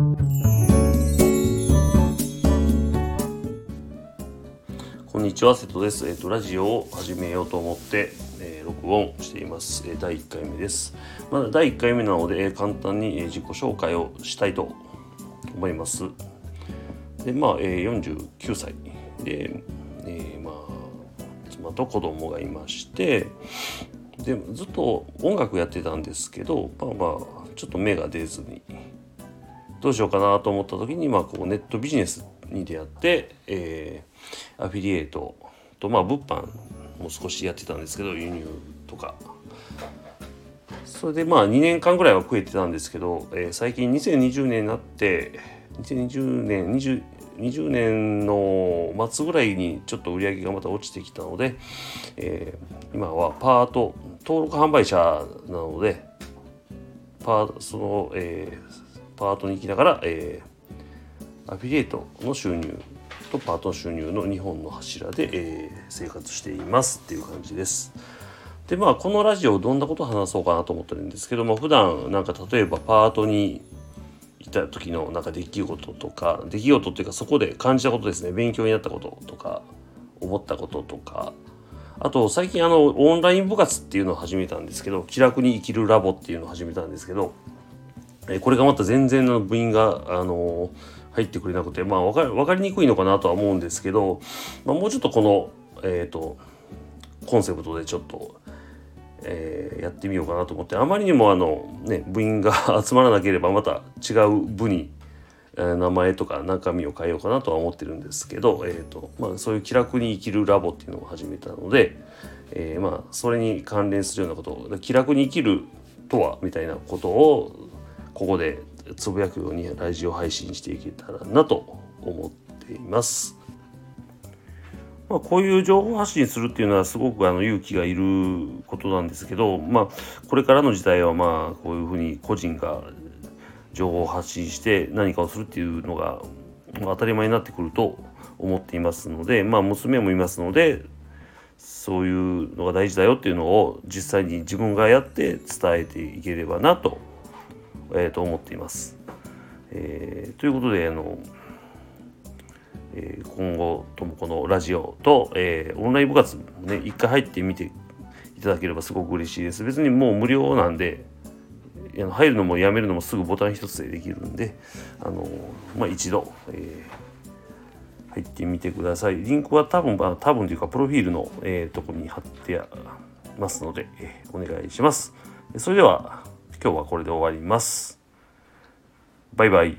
こんにちは瀬戸です。えっ、とラジオを始めようと思って、えー録音しています、えー第1回目です。まだ第1回目なので、えー簡単に、えー自己紹介をしたいと思います。でまあ、えー49歳で、えーまあ妻と子供がいましてでずっと音楽やってたんですけどまあまあちょっと芽が出ずにどうしようかなと思った時に、まあ、こうネットビジネスに出会って、えーアフィリエイトと、まあ、物販も少しやってたんですけど輸入とか。それでまあ2年間ぐらいは食えてたんですけど、えー最近2020年になって2020年20 20年の末ぐらいにちょっと売り上げがまた落ちてきたので、えー今はパート登録販売者なのでパーその、えーパートに行きながら、えーアフィリエイトの収入とパートの収入の2本の柱で、えー生活していますっていう感じです。でまあこのラジオどんなことを話そうかなと思ってるんですけども普段なんか例えばパートにいた時のなんか出来事とか出来事っていうかそこで感じたことですね勉強になったこととか思ったこととかあと最近あのオンライン部活っていうのを始めたんですけど気楽に生きるラボっていうのを始めたんですけどえこれがまた全然の部員が、あの入ってくれなくて、まあ分かり分かりにくいのかなとは思うんですけど、まあ、もうちょっとこの、えー、とコンセプトでちょっと、えーやってみようかなと思ってあまりにもあの、ね、部員が 集まらなければまた違う部に、えー名前とか中身を変えようかなとは思ってるんですけど、えーとまあ、そういう気楽に生きるラボっていうのを始めたので、えーまあそれに関連するようなことを気楽に生きるとはみたいなことをここでつぶやくようにラジオ配信していけたらなと思っています。まあ、こういう情報発信するっていうのはすごくあの勇気がいることなんですけど、まあ、これからの時代はまあこういうふうに個人が情報を発信して何かをするっていうのが当たり前になってくると思っていますので、まあ、娘もいますのでそういうのが大事だよっていうのを実際に自分がやって伝えていければなと,、えーと思っています。えーということであの、えー今後ともこのラジオと、えーオンライン部活もね一回入ってみていただければすごく嬉しいです。別にもう無料なんで入るのもやめるのもすぐボタン一つでできるんで、あのまあ、一度、えー入ってみてください。リンクは多分、まあ、多分というか、プロフィールの、えーとこに貼ってますので、えーお願いします。それでは、今日はこれで終わります。バイバイ。